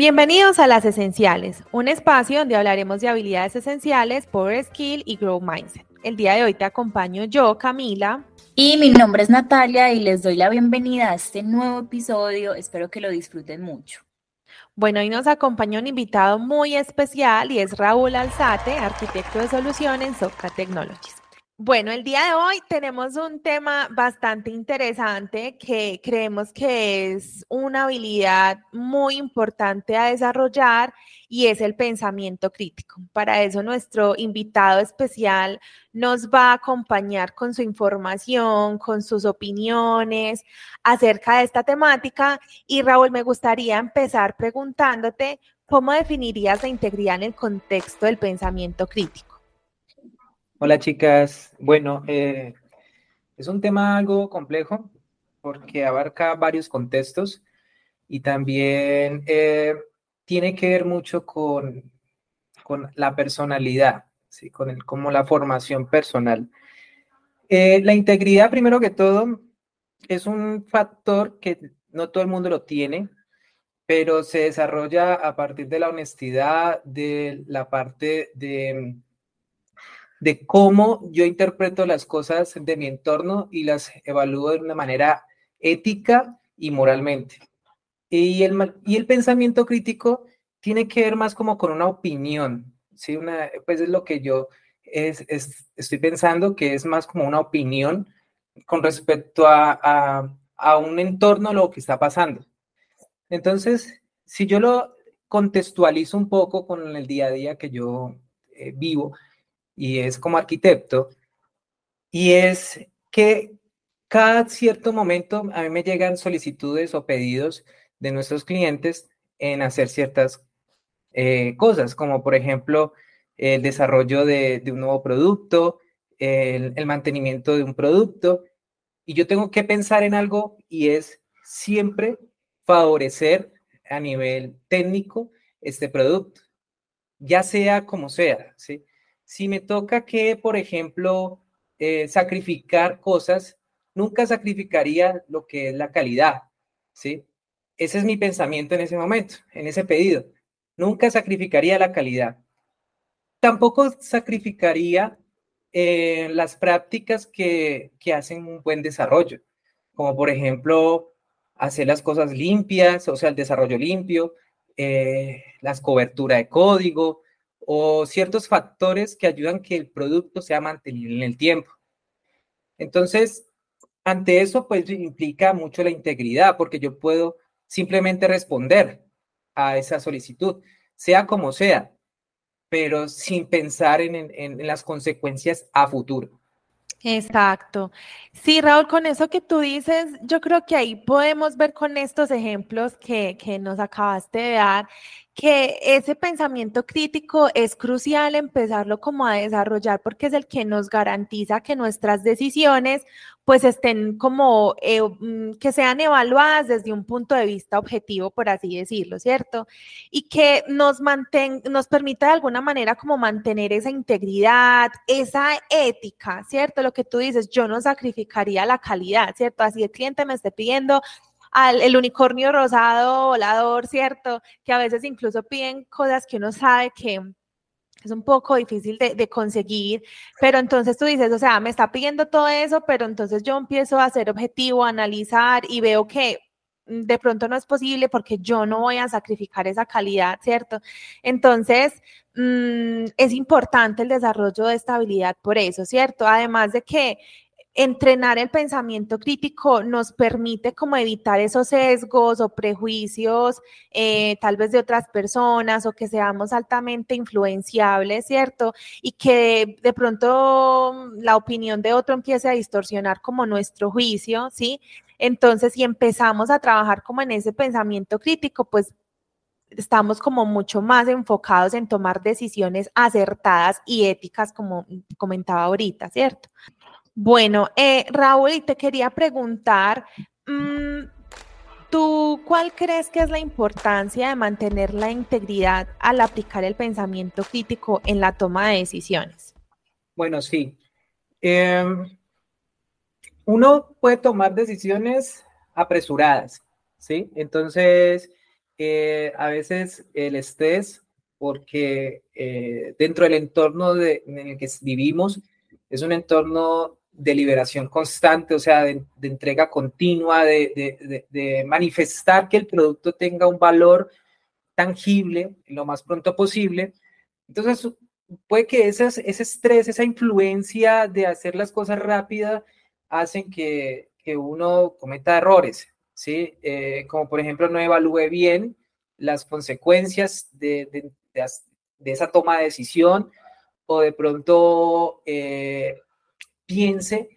Bienvenidos a Las Esenciales, un espacio donde hablaremos de habilidades esenciales, Power Skill y Grow Mindset. El día de hoy te acompaño yo, Camila. Y mi nombre es Natalia y les doy la bienvenida a este nuevo episodio. Espero que lo disfruten mucho. Bueno, hoy nos acompaña un invitado muy especial y es Raúl Alzate, arquitecto de soluciones en Technologies. Bueno, el día de hoy tenemos un tema bastante interesante que creemos que es una habilidad muy importante a desarrollar y es el pensamiento crítico. Para eso nuestro invitado especial nos va a acompañar con su información, con sus opiniones acerca de esta temática. Y Raúl, me gustaría empezar preguntándote cómo definirías la integridad en el contexto del pensamiento crítico. Hola chicas, bueno, eh, es un tema algo complejo porque abarca varios contextos y también eh, tiene que ver mucho con, con la personalidad, ¿sí? con el, como la formación personal. Eh, la integridad, primero que todo, es un factor que no todo el mundo lo tiene, pero se desarrolla a partir de la honestidad, de la parte de de cómo yo interpreto las cosas de mi entorno y las evalúo de una manera ética y moralmente. Y el, y el pensamiento crítico tiene que ver más como con una opinión, ¿sí? Una, pues es lo que yo es, estoy pensando que es más como una opinión con respecto a, a, un entorno, lo que está pasando. Entonces, si yo lo contextualizo un poco con el día a día que yo eh, vivo, y es como arquitecto, y es que cada cierto momento a mí me llegan solicitudes o pedidos de nuestros clientes en hacer ciertas eh, cosas, como por ejemplo el desarrollo de, un nuevo producto, el, el, mantenimiento de un producto, y yo tengo que pensar en algo y es siempre favorecer a nivel técnico este producto, ya sea como sea, ¿sí? Si me toca que, por ejemplo, eh, sacrificar cosas, nunca sacrificaría lo que es la calidad, ¿sí? Ese es mi pensamiento en ese momento, en ese pedido. Nunca sacrificaría la calidad. Tampoco sacrificaría eh, las prácticas que, hacen un buen desarrollo, como por ejemplo hacer las cosas limpias, o sea, el desarrollo limpio, eh, las coberturas de código, o ciertos factores que ayudan que el producto sea mantenido en el tiempo. Entonces, ante eso, pues implica mucho la integridad, porque yo puedo simplemente responder a esa solicitud, sea como sea, pero sin pensar en, las consecuencias a futuro. Exacto. Sí, Raúl, con eso que tú dices, yo creo que ahí podemos ver con estos ejemplos que, que nos acabaste de dar, que ese pensamiento crítico es crucial empezarlo como a desarrollar porque es el que nos garantiza que nuestras decisiones pues estén como, eh, mm, que sean evaluadas desde un punto de vista objetivo, por así decirlo, ¿cierto? Y que nos, manten, nos permita de alguna manera como mantener esa integridad, esa ética, ¿cierto? Lo que tú dices, yo no sacrificaría la calidad, ¿cierto? Así el cliente me esté pidiendo al el unicornio rosado volador, ¿cierto? Que a veces incluso piden cosas que uno sabe que es un poco difícil de, conseguir, pero entonces tú dices, o sea, me está pidiendo todo eso, pero entonces yo empiezo a ser objetivo, a analizar y veo que mm, de pronto no es posible porque yo no voy a sacrificar esa calidad, ¿cierto? Entonces, mm, es importante el desarrollo de estabilidad por eso, ¿cierto? Además de que entrenar el pensamiento crítico nos permite como evitar esos sesgos o prejuicios eh, tal vez de otras personas o que seamos altamente influenciables, ¿cierto? Y que de, pronto la opinión de otro empiece a distorsionar como nuestro juicio, ¿sí? Entonces, si empezamos a trabajar como en ese pensamiento crítico, pues estamos como mucho más enfocados en tomar decisiones acertadas y éticas, como comentaba ahorita, ¿cierto? Bueno, eh, Raúl, te quería preguntar, mm, ¿tú cuál crees que es la importancia de mantener la integridad al aplicar el pensamiento crítico en la toma de decisiones? Bueno, sí. Em, uno puede tomar decisiones apresuradas, ¿sí? Entonces, eh, a veces el estrés, porque eh, dentro del entorno de, en el que vivimos, es un entorno de liberación constante, o sea, de, entrega continua, de, de, manifestar que el producto tenga un valor tangible lo más pronto posible. Entonces, puede que esas, ese estrés, esa influencia de hacer las cosas rápidas, hacen que, que uno cometa errores, ¿sí? Eh, como por ejemplo no evalúe bien las consecuencias de, de, de esa toma de decisión o de pronto eh, piense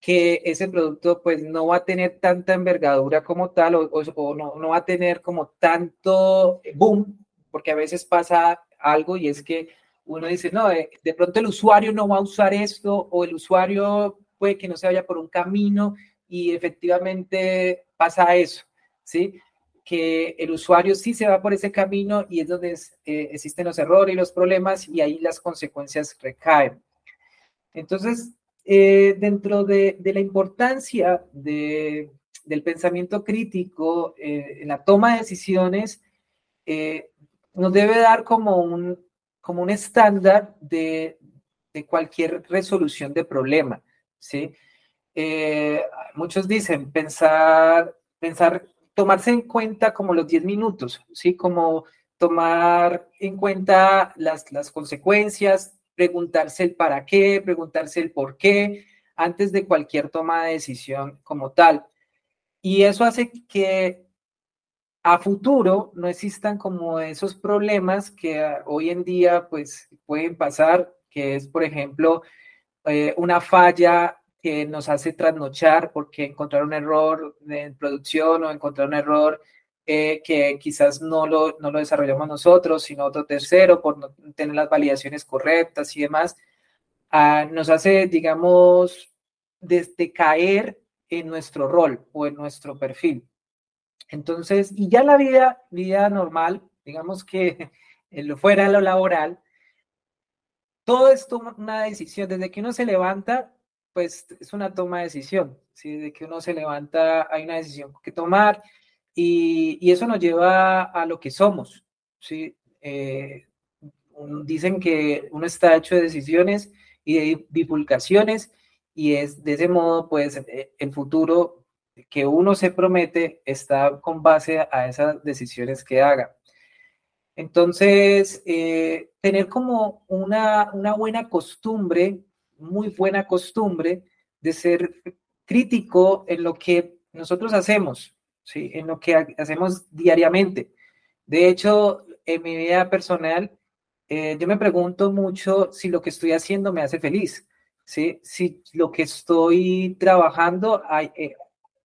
que ese producto pues no va a tener tanta envergadura como tal o, o, no, no, va a tener como tanto boom, porque a veces pasa algo y es que uno dice, no, de, de, pronto el usuario no va a usar esto o el usuario puede que no se vaya por un camino y efectivamente pasa eso, ¿sí? Que el usuario sí se va por ese camino y es donde eh, existen los errores y los problemas y ahí las consecuencias recaen. Entonces, eh, dentro de, la importancia de, del pensamiento crítico eh, en la toma de decisiones, eh, nos debe dar como un, como un estándar de, de cualquier resolución de problema, ¿sí? Muchos dicen pensar, pensar, tomarse en cuenta como los 10 minutos, ¿sí? Como tomar en cuenta las, las consecuencias, preguntarse el para qué, preguntarse el por qué, antes de cualquier toma de decisión como tal. Y eso hace que a futuro no existan como esos problemas que hoy en día pues pueden pasar, que es por ejemplo eh, una falla que nos hace trasnochar porque encontrar un error en producción o encontrar un error eh, que quizás no lo, no lo desarrollamos nosotros, sino otro tercero, por no tener las validaciones correctas y demás, ah, nos hace, digamos, desde caer en nuestro rol o en nuestro perfil. Entonces, y ya la vida, vida normal, digamos que lo fuera lo laboral, todo es una decisión. Desde que uno se levanta, pues es una toma de decisión. ¿sí? Desde que uno se levanta, hay una decisión que tomar y, eso nos lleva a lo que somos. ¿sí? Eh, dicen que uno está hecho de decisiones y de divulgaciones y es de ese modo, pues, eh, el futuro que uno se promete está con base a esas decisiones que haga. Entonces, eh, tener como una, una buena costumbre, muy buena costumbre de ser crítico en lo que nosotros hacemos, ¿sí? en lo que hacemos diariamente. De hecho, en mi vida personal, eh, yo me pregunto mucho si lo que estoy haciendo me hace feliz, ¿sí? si lo que estoy trabajando hay, eh,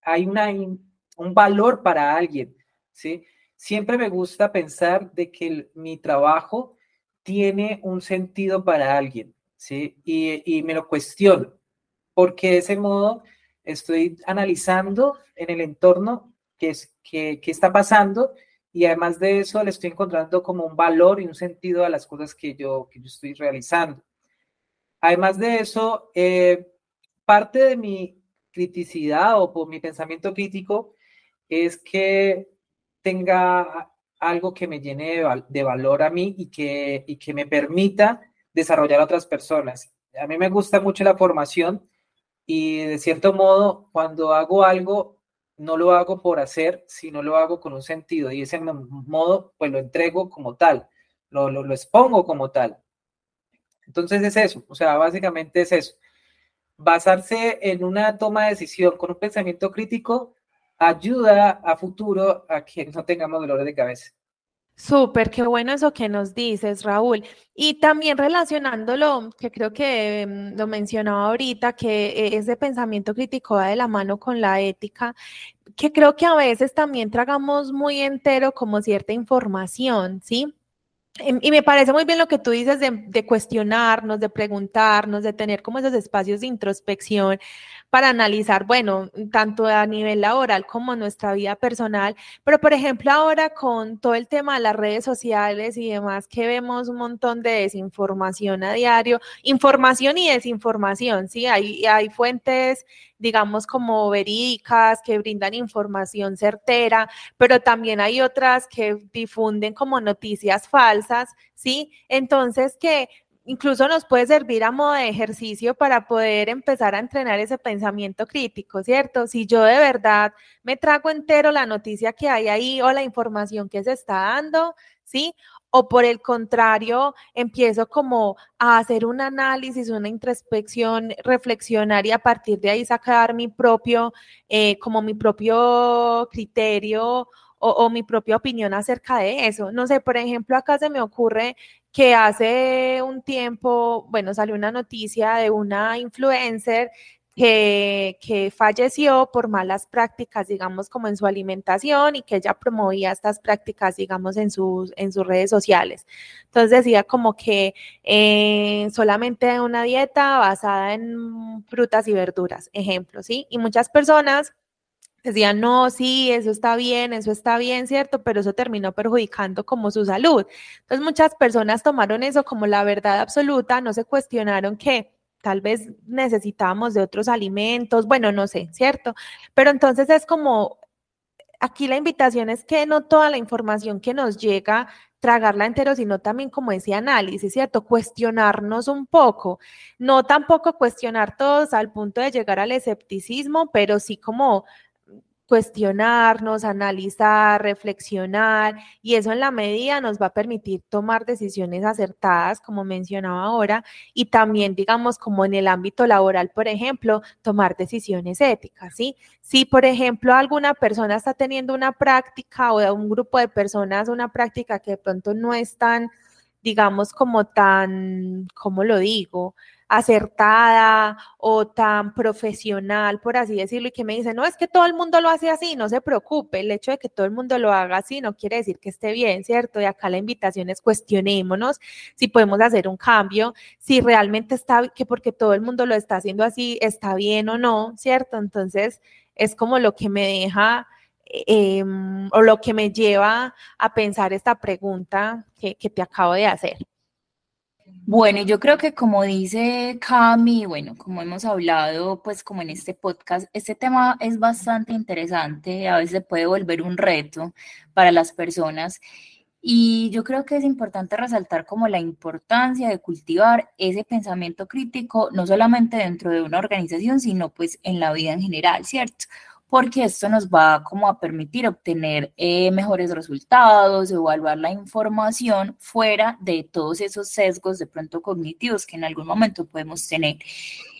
hay una, un valor para alguien. ¿sí? Siempre me gusta pensar de que mi trabajo tiene un sentido para alguien, ¿sí? Y, y me lo cuestiono, porque de ese modo estoy analizando en el entorno qué, es, qué, qué está pasando y además de eso le estoy encontrando como un valor y un sentido a las cosas que yo, que yo estoy realizando. Además de eso, eh, parte de mi criticidad o por mi pensamiento crítico es que tenga algo que me llene de, de valor a mí y que, y que me permita desarrollar a otras personas. A mí me gusta mucho la formación y de cierto modo, cuando hago algo, no lo hago por hacer, sino lo hago con un sentido y ese modo, pues lo entrego como tal, lo, lo, lo expongo como tal. Entonces es eso, o sea, básicamente es eso. Basarse en una toma de decisión con un pensamiento crítico ayuda a futuro a que no tengamos dolores de cabeza. Súper, qué bueno eso que nos dices, Raúl. Y también relacionándolo, que creo que mm, lo mencionaba ahorita, que e, ese pensamiento crítico va de la mano con la ética, que creo que a veces también tragamos muy entero como cierta información, ¿sí? Em, y me parece muy bien lo que tú dices de cuestionarnos, de preguntarnos, de tener como esos espacios de introspección para analizar, bueno, tanto a nivel laboral como nuestra vida personal, pero por ejemplo ahora con todo el tema de las redes sociales y demás, que vemos un montón de desinformación a diario, información y desinformación, ¿sí? Hay, hay fuentes digamos, como verídicas, que brindan información certera, pero también hay otras que difunden como noticias falsas, ¿sí? Entonces, que incluso nos puede servir a modo de ejercicio para poder empezar a entrenar ese pensamiento crítico, ¿cierto? Si yo de verdad me trago entero la noticia que hay ahí o la información que se está dando, ¿sí? O por el contrario, empiezo como a hacer un análisis, una introspección, reflexionar y a partir de ahí sacar mi propio, eh, como mi propio criterio o, mi propia opinión acerca de eso. No sé, por ejemplo, acá se me ocurre que hace un tiempo, bueno, salió una noticia de una influencer que, que, falleció por malas prácticas, digamos, como en su alimentación y que ella promovía estas prácticas, digamos, en sus, en sus redes sociales. Entonces decía como que eh, solamente una dieta basada en frutas y verduras, ejemplo, ¿sí? Y muchas personas decían, no, sí, eso está bien, eso está bien, ¿cierto? Pero eso terminó perjudicando como su salud. Entonces muchas personas tomaron eso como la verdad absoluta, no se cuestionaron que tal vez necesitábamos de otros alimentos, bueno, no sé, ¿cierto? Pero entonces es como, aquí la invitación es que no toda la información que nos llega tragarla entero, sino también como ese análisis, ¿cierto? Cuestionarnos un poco, no tampoco cuestionar todos al punto de llegar al escepticismo, pero sí como cuestionarnos, analizar, reflexionar y eso en la medida nos va a permitir tomar decisiones acertadas, como mencionaba ahora, y también, digamos, como en el ámbito laboral, por ejemplo, tomar decisiones éticas, ¿sí? Si, por ejemplo, alguna persona está teniendo una práctica o un grupo de personas una práctica que de pronto no es tan, digamos, como tan, ¿cómo lo digo? Acertada o tan profesional, por así decirlo, y que me dice, no, es que todo el mundo lo hace así, no se preocupe, el hecho de que todo el mundo lo haga así no quiere decir que esté bien, ¿cierto? Y acá la invitación es cuestionémonos si podemos hacer un cambio, si realmente está, que porque todo el mundo lo está haciendo así, está bien o no, ¿cierto? Entonces, es como lo que me deja... Em, o lo que me lleva a pensar esta pregunta que, que te acabo de hacer. Bueno, yo creo que como dice Cami, bueno, como hemos hablado, pues como en este podcast, este tema es bastante interesante, a veces puede volver un reto para las personas. Y yo creo que es importante resaltar como la importancia de cultivar ese pensamiento crítico, no solamente dentro de una organización, sino pues en la vida en general, ¿cierto? Porque esto nos va como a permitir obtener eh, mejores resultados, evaluar la información fuera de todos esos sesgos de pronto cognitivos que en algún momento podemos tener.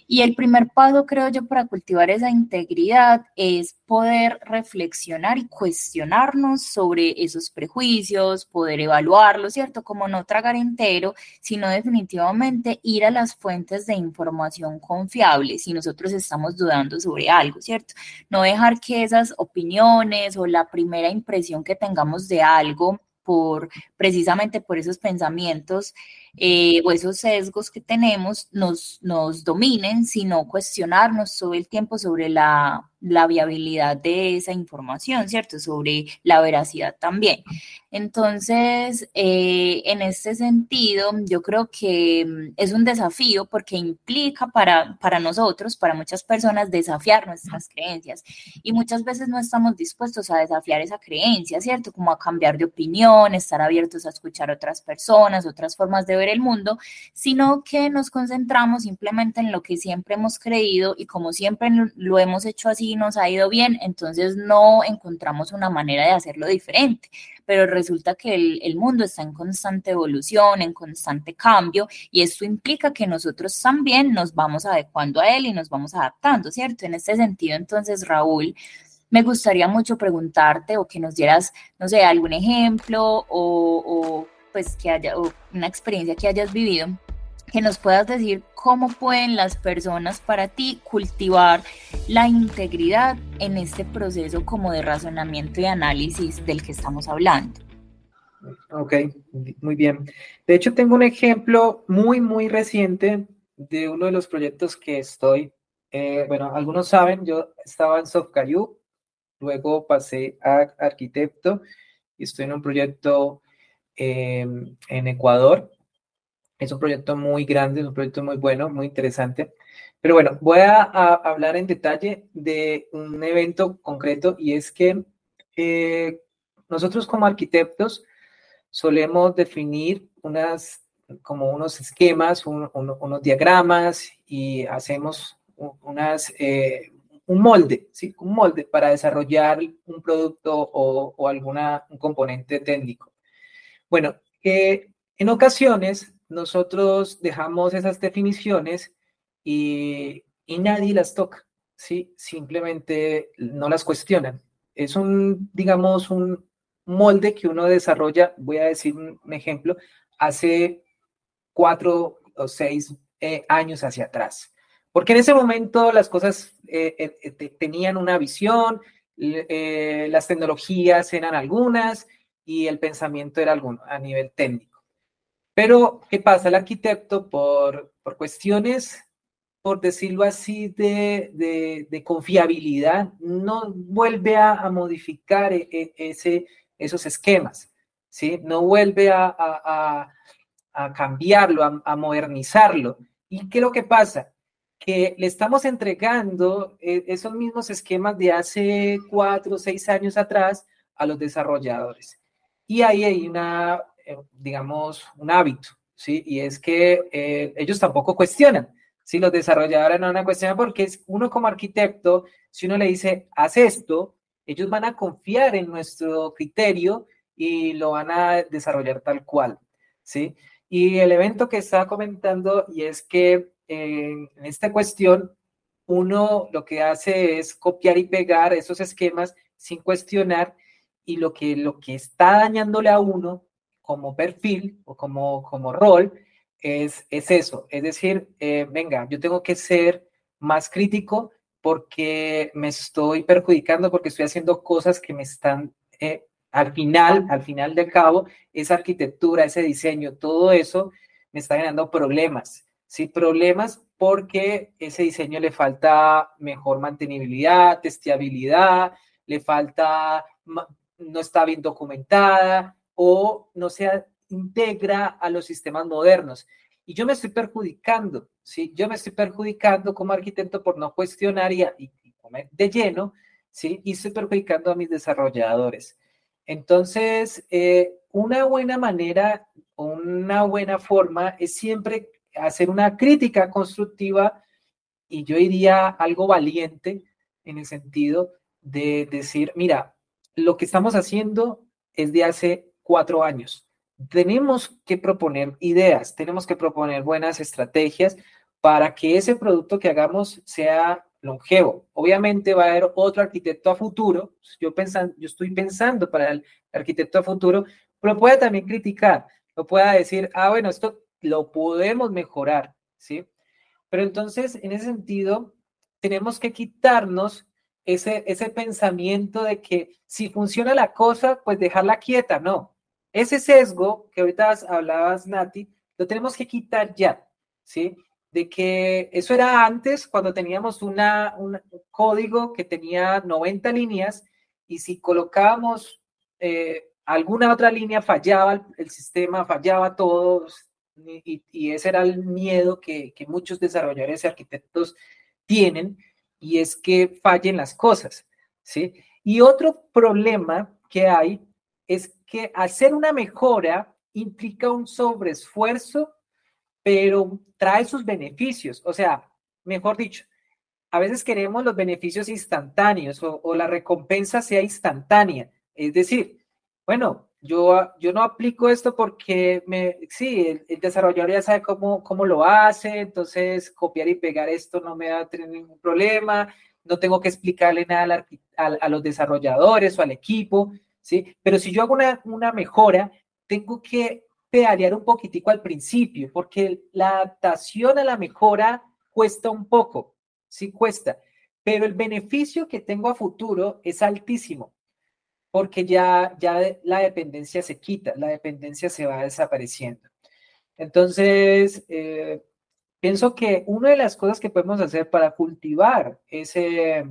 Y el primer paso, creo yo, para cultivar esa integridad es poder reflexionar y cuestionarnos sobre esos prejuicios, poder evaluarlos, ¿cierto? Como no tragar entero, sino definitivamente ir a las fuentes de información confiables si nosotros estamos dudando sobre algo, ¿cierto? No dejar que esas opiniones o la primera impresión que tengamos de algo por precisamente por esos pensamientos eh, o esos sesgos que tenemos nos, nos dominen, sino cuestionarnos todo el tiempo sobre la, la viabilidad de esa información, ¿cierto? Sobre la veracidad también. Entonces, eh, en este sentido, yo creo que mm, es un desafío porque implica para, para nosotros, para muchas personas, desafiar nuestras creencias. Y muchas veces no estamos dispuestos a desafiar esa creencia, ¿cierto? Como a cambiar de opinión, estar abiertos a escuchar otras personas, otras formas de ver el mundo, sino que nos concentramos simplemente en lo que siempre hemos creído y como siempre lo hemos hecho así, nos ha ido bien, entonces no encontramos una manera de hacerlo diferente. Pero resulta que el, mundo está en constante evolución, en constante cambio, y esto implica que nosotros también nos vamos adecuando a él y nos vamos adaptando, ¿cierto? En este sentido, entonces, Raúl, me gustaría mucho preguntarte o que nos dieras, no sé, algún ejemplo o pues que haya o una experiencia que hayas vivido, que nos puedas decir cómo pueden las personas para ti cultivar la integridad en este proceso como de razonamiento y análisis del que estamos hablando. Ok, muy bien. De hecho, tengo un ejemplo muy, muy reciente de uno de los proyectos que estoy Eh, bueno, algunos saben, yo estaba en SoftCayu, luego pasé a arquitecto y estoy en un proyecto em, en Ecuador. Es un proyecto muy grande, es un proyecto muy bueno, muy interesante. Pero bueno, voy a, hablar en detalle de un evento concreto y es que eh, nosotros como arquitectos solemos definir unas, como unos esquemas, unos diagramas y hacemos unas, eh, un molde, ¿sí? Un molde para desarrollar un producto o, o alguna, un componente técnico. Bueno, eh, en ocasiones nosotros dejamos esas definiciones y, y nadie las toca, ¿sí? Simplemente no las cuestionan. Es un, digamos, un molde que uno desarrolla, voy a decir un, ejemplo, hace cuatro o seis eh, años hacia atrás. Porque en ese momento las cosas eh, eh, tenían una visión, las tecnologías eran algunas y el pensamiento era alguno a nivel técnico. Pero, ¿qué pasa? El arquitecto, por, por cuestiones, por decirlo así, de, de, confiabilidad, no vuelve a, modificar e, e, ese, esos esquemas, ¿sí? No vuelve a, a, a cambiarlo, a, modernizarlo. ¿Y qué es lo que pasa? Que le estamos entregando eh, esos mismos esquemas de hace cuatro o seis años atrás a los desarrolladores. Y ahí hay una, eh, digamos, un hábito, ¿sí? Y es que eh, ellos tampoco cuestionan. Si los desarrolladores no van a cuestionar porque es uno como arquitecto, si uno le dice, haz esto, ellos van a confiar en nuestro criterio y lo van a desarrollar tal cual, ¿sí? Y el evento que estaba comentando, y es que en esta cuestión, uno lo que hace es copiar y pegar esos esquemas sin cuestionar y lo que, lo que está dañándole a uno como perfil o como, como rol es, es eso. Es decir, eh, venga, yo tengo que ser más crítico porque me estoy perjudicando, porque estoy haciendo cosas que me están, eh, al final, al final del cabo, esa arquitectura, ese diseño, todo eso me está generando problemas. Sí, problemas porque ese diseño le falta mejor mantenibilidad, testeabilidad, le falta no está bien documentada o no se integra a los sistemas modernos. Y yo me estoy perjudicando, ¿sí? Yo me estoy perjudicando como arquitecto por no cuestionar y, y, comer de lleno, ¿sí? Y estoy perjudicando a mis desarrolladores. Entonces, eh, una buena manera, una buena forma es siempre hacer una crítica constructiva y yo diría algo valiente en el sentido de decir, mira, lo que estamos haciendo es de hace cuatro años. Tenemos que proponer ideas, tenemos que proponer buenas estrategias para que ese producto que hagamos sea longevo. Obviamente va a haber otro arquitecto a futuro, yo, yo estoy pensando para el arquitecto a futuro, pero puede también criticar, lo pueda decir, ah, bueno, esto lo podemos mejorar, ¿sí? Pero entonces, en ese sentido, tenemos que quitarnos ese, ese pensamiento de que si funciona la cosa, pues dejarla quieta, no. Ese sesgo que ahorita hablabas, Nati, lo tenemos que quitar ya, ¿sí? De que eso era antes cuando teníamos una, un código que tenía 90 líneas y si colocábamos eh, alguna otra línea fallaba el, sistema, fallaba todo y, y, ese era el miedo que, que muchos desarrolladores y arquitectos tienen y es que fallen las cosas, ¿sí? Y otro problema que hay es que hacer una mejora implica un sobreesfuerzo, pero trae sus beneficios. O sea, mejor dicho, a veces queremos los beneficios instantáneos o, la recompensa sea instantánea. Es decir, bueno, yo, yo no aplico esto porque me, sí, el, desarrollador ya sabe cómo, cómo lo hace, entonces copiar y pegar esto no me va a tener ningún problema, no tengo que explicarle nada a, a, los desarrolladores o al equipo, ¿sí? Pero si yo hago una, una mejora, tengo que pedalear un poquitico al principio, porque la adaptación a la mejora cuesta un poco, sí cuesta, pero el beneficio que tengo a futuro es altísimo porque ya, ya la dependencia se quita, la dependencia se va desapareciendo. Entonces, eh, pienso que una de las cosas que podemos hacer para cultivar ese,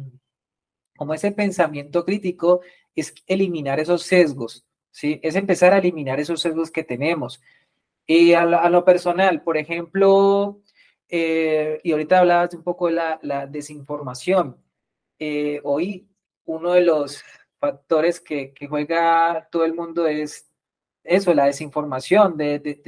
como ese pensamiento crítico es eliminar esos sesgos, ¿sí? Es empezar a eliminar esos sesgos que tenemos. Y a lo, personal, por ejemplo, eh, y ahorita hablabas un poco de la, desinformación. Eh, hoy uno de los factores que, juega todo el mundo es eso, la desinformación, de,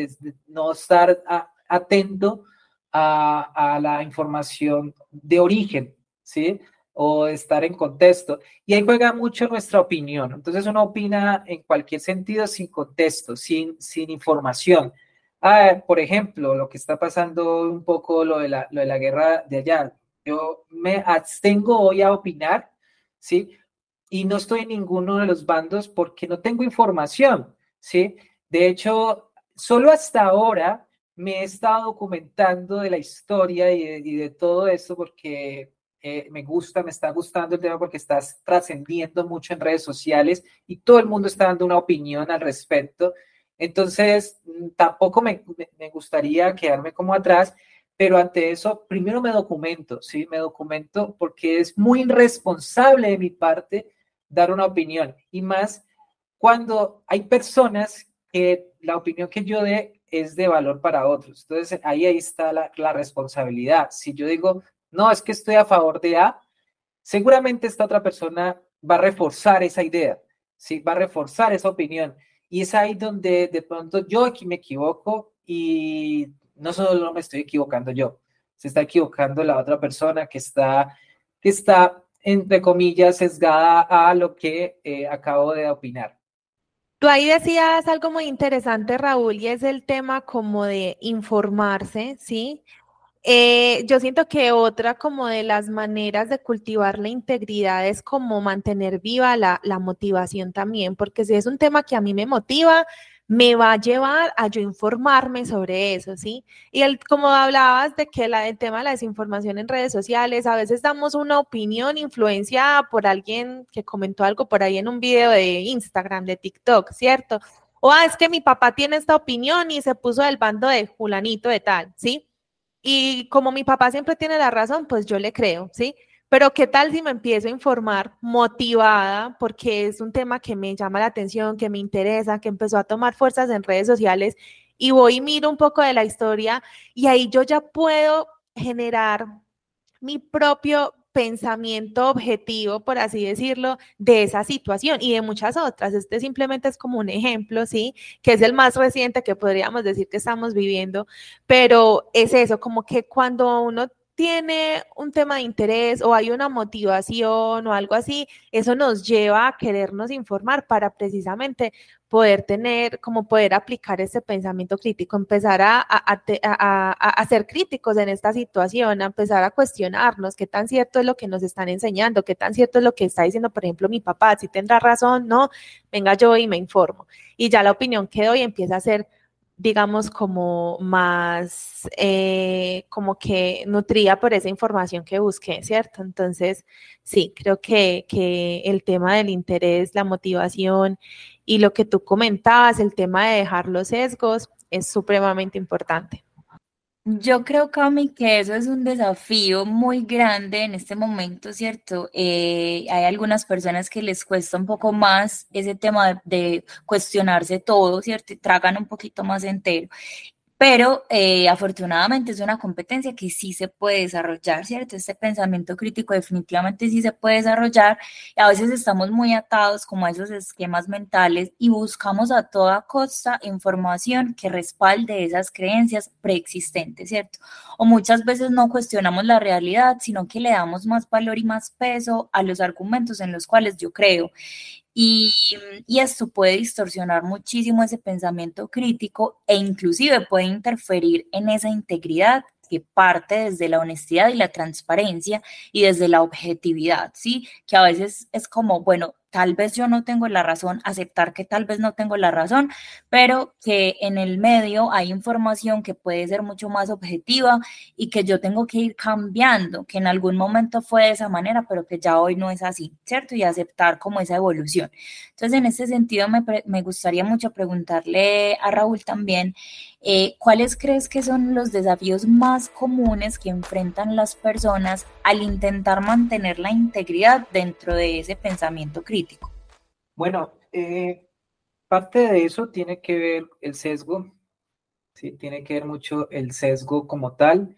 no estar atento a, la información de origen, ¿sí? O estar en contexto. Y ahí juega mucho nuestra opinión. Entonces uno opina en cualquier sentido sin contexto, sin, sin información. Ah, por ejemplo, lo que está pasando un poco lo de, la, lo de la guerra de allá. Yo me abstengo hoy a opinar, ¿sí? Y no estoy en ninguno de los bandos porque no tengo información, ¿sí? De hecho, solo hasta ahora me he estado documentando de la historia y de, todo esto porque eh, me gusta, me está gustando el tema porque estás trascendiendo mucho en redes sociales y todo el mundo está dando una opinión al respecto. Entonces, mm, tampoco me, me, gustaría quedarme como atrás, pero ante eso, primero me documento, ¿sí? Me documento porque es muy irresponsable de mi parte dar una opinión y más cuando hay personas que la opinión que yo dé es de valor para otros. Entonces, ahí, ahí está la, responsabilidad. Si yo digo, no, es que estoy a favor de A, seguramente esta otra persona va a reforzar esa idea, ¿sí? va a reforzar esa opinión. Y es ahí donde de pronto yo aquí me equivoco y no solo me estoy equivocando yo, se está equivocando la otra persona que está, que está entre comillas, sesgada a lo que eh, acabo de opinar. Tú ahí decías algo muy interesante, Raúl, y es el tema como de informarse, ¿sí? Eh, yo siento que otra como de las maneras de cultivar la integridad es como mantener viva la, la motivación también, porque si es un tema que a mí me motiva, me va a llevar a yo informarme sobre eso, ¿sí? Y el, como hablabas de que el tema de la desinformación en redes sociales, a veces damos una opinión influenciada por alguien que comentó algo por ahí en un video de Instagram, de TikTok, ¿cierto? O ah, es que mi papá tiene esta opinión y se puso del bando de fulanito de tal, ¿sí? Y como mi papá siempre tiene la razón, pues yo le creo, ¿sí? Pero ¿qué tal si me empiezo a informar motivada porque es un tema que me llama la atención, que me interesa, que empezó a tomar fuerzas en redes sociales y voy y miro un poco de la historia y ahí yo ya puedo generar mi propio pensamiento objetivo, por así decirlo, de esa situación y de muchas otras. Este simplemente es como un ejemplo, ¿sí? Que es el más reciente que podríamos decir que estamos viviendo, pero es eso, como que cuando uno tiene un tema de interés o hay una motivación o algo así, eso nos lleva a querernos informar para precisamente poder tener, como poder aplicar ese pensamiento crítico, empezar a, a, ser críticos en esta situación, a empezar a cuestionarnos qué tan cierto es lo que nos están enseñando, qué tan cierto es lo que está diciendo, por ejemplo, mi papá, si tendrá razón, no, venga yo y me informo. Y ya la opinión que doy empieza a ser digamos, como más, eh, como que nutría por esa información que busqué, ¿cierto? Entonces, sí, creo que, que el tema del interés, la motivación y lo que tú comentabas, el tema de dejar los sesgos, es supremamente importante. Yo creo, Cami, que eso es un desafío muy grande en este momento, ¿cierto? Eh, hay algunas personas que les cuesta un poco más ese tema de, cuestionarse todo, ¿cierto? Y tragan un poquito más entero pero eh, afortunadamente es una competencia que sí se puede desarrollar, ¿cierto? Este pensamiento crítico definitivamente sí se puede desarrollar a veces estamos muy atados como a esos esquemas mentales y buscamos a toda costa información que respalde esas creencias preexistentes, ¿cierto? O muchas veces no cuestionamos la realidad, sino que le damos más valor y más peso a los argumentos en los cuales yo creo. Y, esto puede distorsionar muchísimo ese pensamiento crítico e inclusive puede interferir en esa integridad que parte desde la honestidad y la transparencia y desde la objetividad, ¿sí? Que a veces es como, bueno, tal vez yo no tengo la razón, aceptar que tal vez no tengo la razón, pero que en el medio hay información que puede ser mucho más objetiva y que yo tengo que ir cambiando, que en algún momento fue de esa manera, pero que ya hoy no es así, ¿cierto? Y aceptar como esa evolución. Entonces, en ese sentido, me, me gustaría mucho preguntarle a Raúl también, eh, ¿cuáles crees que son los desafíos más comunes que enfrentan las personas al intentar mantener la integridad dentro de ese pensamiento crítico? Bueno, eh, parte de eso tiene que ver el sesgo, ¿sí? tiene que ver mucho el sesgo como tal.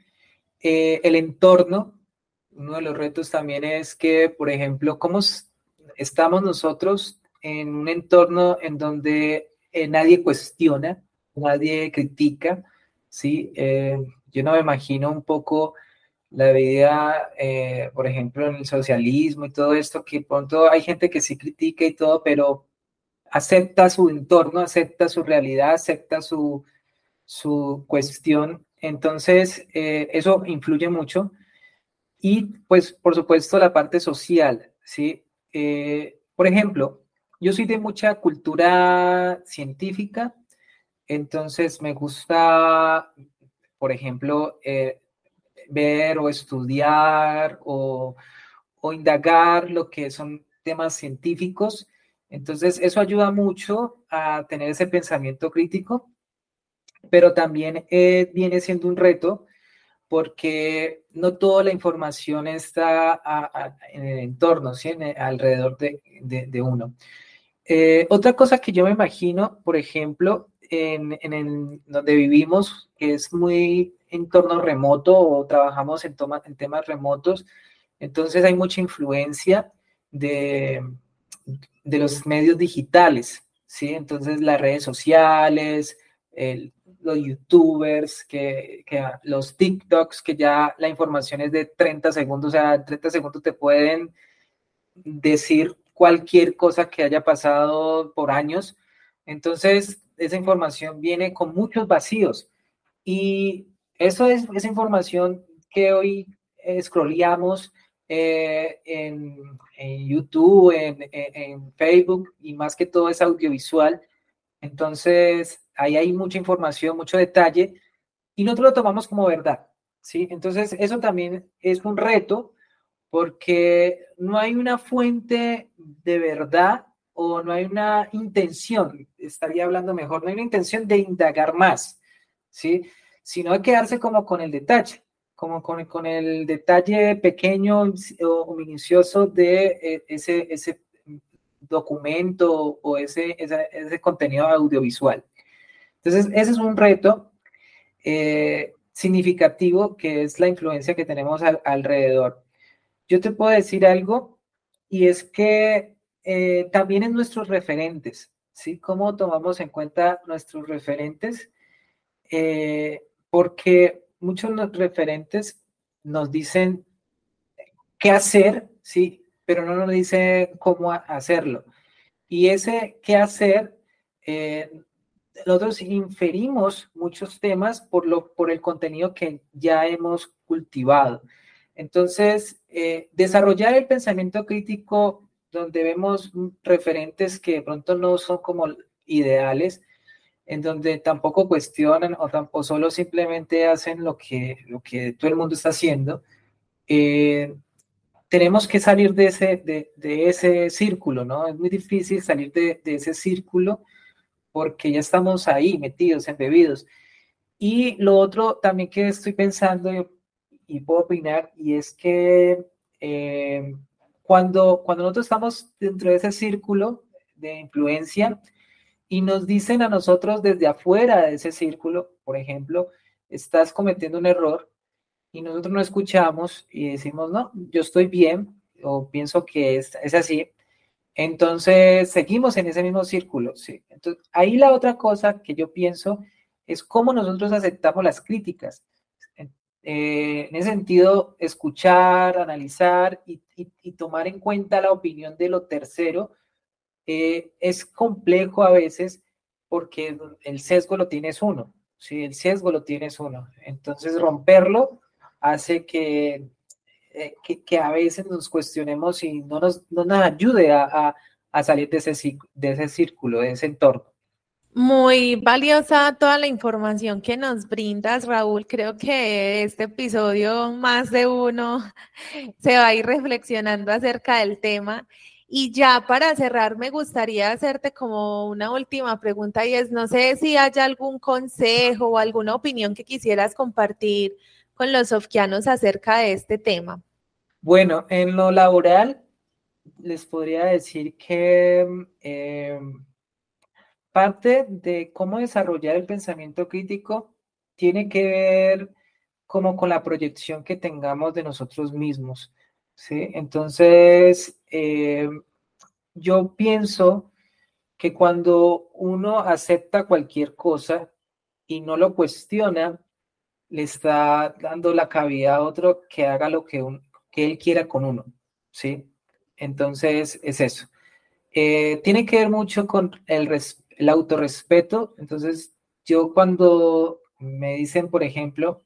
Eh, el entorno, uno de los retos también es que, por ejemplo, ¿cómo estamos nosotros en un entorno en donde nadie cuestiona? nadie critica, ¿sí? Eh, yo no me imagino un poco la vida, eh, por ejemplo, en el socialismo y todo esto, que pronto hay gente que sí critica y todo, pero acepta su entorno, acepta su realidad, acepta su, su cuestión. Entonces, eh, eso influye mucho. Y pues, por supuesto, la parte social, ¿sí? por ejemplo, yo soy de mucha cultura científica, entonces me gusta, por ejemplo, eh, ver o estudiar o, indagar lo que son temas científicos. Entonces eso ayuda mucho a tener ese pensamiento crítico, pero también eh, viene siendo un reto porque no toda la información está en el entorno, ¿sí? alrededor de, uno. Eh, otra cosa que yo me imagino, por ejemplo, en, en donde vivimos, que es muy entorno remoto o trabajamos en, en temas remotos, entonces hay mucha influencia de, de los medios digitales, ¿sí? Entonces las redes sociales, los youtubers, que, que, los TikToks, que ya la información es de 30 segundos, o sea, 30 segundos te pueden decir cualquier cosa que haya pasado por años. Entonces, esa información viene con muchos vacíos. Y eso es esa información que hoy scrolleamos eh, en, YouTube, en, Facebook y más que todo es audiovisual. Entonces, ahí hay mucha información, mucho detalle y nosotros lo tomamos como verdad. ¿sí? Entonces, eso también es un reto porque no hay una fuente de verdad o no hay una intención, estaría hablando mejor, no hay una intención de indagar más, ¿sí? Sino de quedarse como con el detalle, como con, con el detalle pequeño o minucioso de eh, ese, ese documento o ese, ese, contenido audiovisual. Entonces, ese es un reto eh, significativo que es la influencia que tenemos alrededor. Yo te puedo decir algo y es que eh, también en nuestros referentes, ¿sí? ¿Cómo tomamos en cuenta nuestros referentes? Eh, porque muchos referentes nos dicen qué hacer, ¿sí? Pero no nos dicen cómo hacerlo. Y ese qué hacer, eh, nosotros inferimos muchos temas por, lo, por el contenido que ya hemos cultivado. Entonces, desarrollar el pensamiento crítico donde vemos referentes que de pronto no son como ideales, en donde tampoco cuestionan o, tampoco, solo simplemente hacen lo que, lo que todo el mundo está haciendo, eh, tenemos que salir de ese, de, de, ese círculo, ¿no? Es muy difícil salir de, ese círculo porque ya estamos ahí metidos, embebidos. Y lo otro también que estoy pensando y, y puedo opinar, y es que eh, cuando, cuando nosotros estamos dentro de ese círculo de influencia y nos dicen a nosotros desde afuera de ese círculo, por ejemplo, estás cometiendo un error y nosotros no escuchamos y decimos, no, yo estoy bien o pienso que es, es así, entonces seguimos en ese mismo círculo. ¿sí? Entonces, ahí la otra cosa que yo pienso es cómo nosotros aceptamos las críticas. Eh, en ese sentido, escuchar, analizar y, tomar en cuenta la opinión de lo tercero eh, es complejo a veces porque el sesgo lo tienes uno, ¿sí? El sesgo lo tienes uno. Entonces, romperlo hace que, eh, que, a veces nos cuestionemos y no nos, no nos ayude a, a salir de ese, de ese círculo, de ese entorno. Muy valiosa toda la información que nos brindas, Raúl. Creo que este episodio más de uno se va a ir reflexionando acerca del tema. Y ya para cerrar, me gustaría hacerte como una última pregunta y es, no sé si hay algún consejo o alguna opinión que quisieras compartir con los sofquianos acerca de este tema. Bueno, en lo laboral, les podría decir que em, parte de cómo desarrollar el pensamiento crítico tiene que ver como con la proyección que tengamos de nosotros mismos. ¿sí? Entonces, em, yo pienso que cuando uno acepta cualquier cosa y no lo cuestiona, le está dando la cabida a otro que haga lo que, que él quiera con uno, ¿sí? Entonces, es eso. Eh, tiene que ver mucho con el, el autorrespeto. Entonces, yo cuando me dicen, por ejemplo,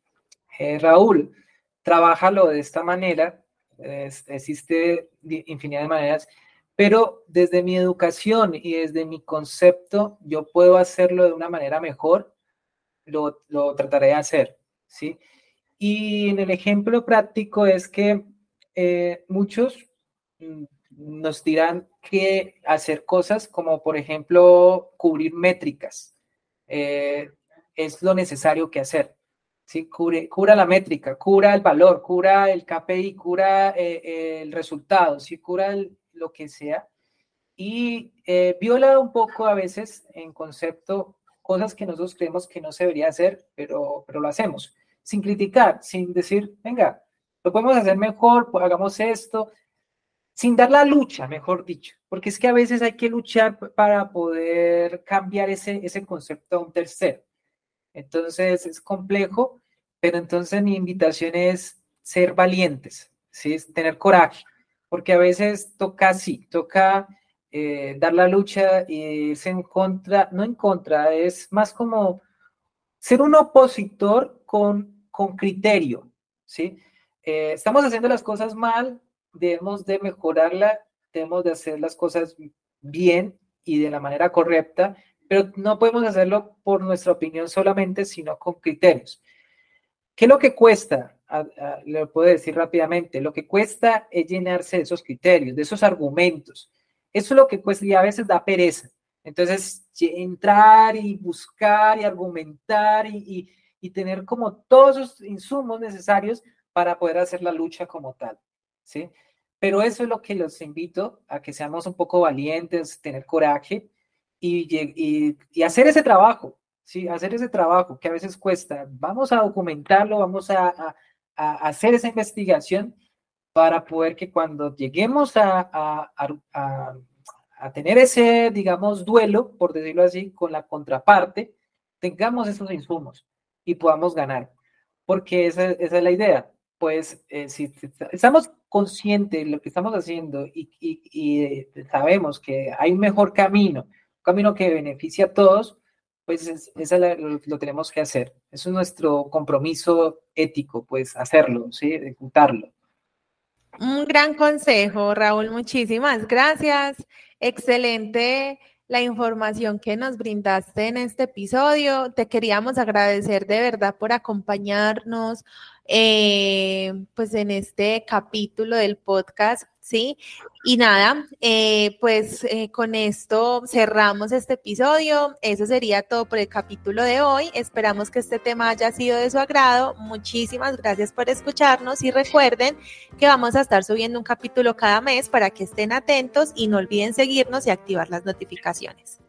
eh, Raúl, trabájalo de esta manera, existe infinidad de maneras, pero desde mi educación y desde mi concepto, yo puedo hacerlo de una manera mejor, lo, lo trataré de hacer, ¿sí? Y en el ejemplo práctico es que eh, muchos mm, nos dirán que hacer cosas como, por ejemplo, cubrir métricas eh, es lo necesario que hacer. ¿sí? cura la métrica, cura el valor, cura el KPI, cura eh, el resultado, ¿sí? cura lo que sea. Y eh, viola un poco a veces en concepto cosas que nosotros creemos que no se debería hacer, pero, pero lo hacemos, sin criticar, sin decir, venga, lo podemos hacer mejor, pues hagamos esto, sin dar la lucha, mejor dicho, porque es que a veces hay que luchar para poder cambiar ese, ese concepto a un tercero. Entonces es complejo, pero entonces mi invitación es ser valientes, ¿sí? tener coraje, porque a veces toca así, toca eh, dar la lucha y irse en contra, no en contra, es más como ser un opositor con, con criterio, ¿sí? Eh, estamos haciendo las cosas mal, debemos de mejorarla, debemos de hacer las cosas bien y de la manera correcta, pero no podemos hacerlo por nuestra opinión solamente, sino con criterios. ¿Qué es lo que cuesta? le puedo decir rápidamente, lo que cuesta es llenarse de esos criterios, de esos argumentos. Eso es lo que cuesta y a veces da pereza. Entonces, entrar y buscar y argumentar y, y tener como todos los insumos necesarios para poder hacer la lucha como tal, ¿sí? Pero eso es lo que los invito a que seamos un poco valientes, tener coraje y, y, hacer ese trabajo, ¿sí? Hacer ese trabajo que a veces cuesta. Vamos a documentarlo, vamos a, a, a hacer esa investigación para poder que cuando lleguemos a, a, a, tener ese, digamos, duelo, por decirlo así, con la contraparte, tengamos esos insumos y podamos ganar. Porque esa, esa es la idea pues eh, si estamos conscientes de lo que estamos haciendo y, y, sabemos que hay un mejor camino, un camino que beneficia a todos, pues eso lo, tenemos que hacer. Eso es nuestro compromiso ético, pues hacerlo, ¿sí? ejecutarlo. Un gran consejo, Raúl, muchísimas gracias. Excelente la información que nos brindaste en este episodio. Te queríamos agradecer de verdad por acompañarnos, eh, pues en este capítulo del podcast, ¿sí? Y nada, eh, pues eh, con esto cerramos este episodio. Eso sería todo por el capítulo de hoy. Esperamos que este tema haya sido de su agrado. Muchísimas gracias por escucharnos y recuerden que vamos a estar subiendo un capítulo cada mes para que estén atentos y no olviden seguirnos y activar las notificaciones.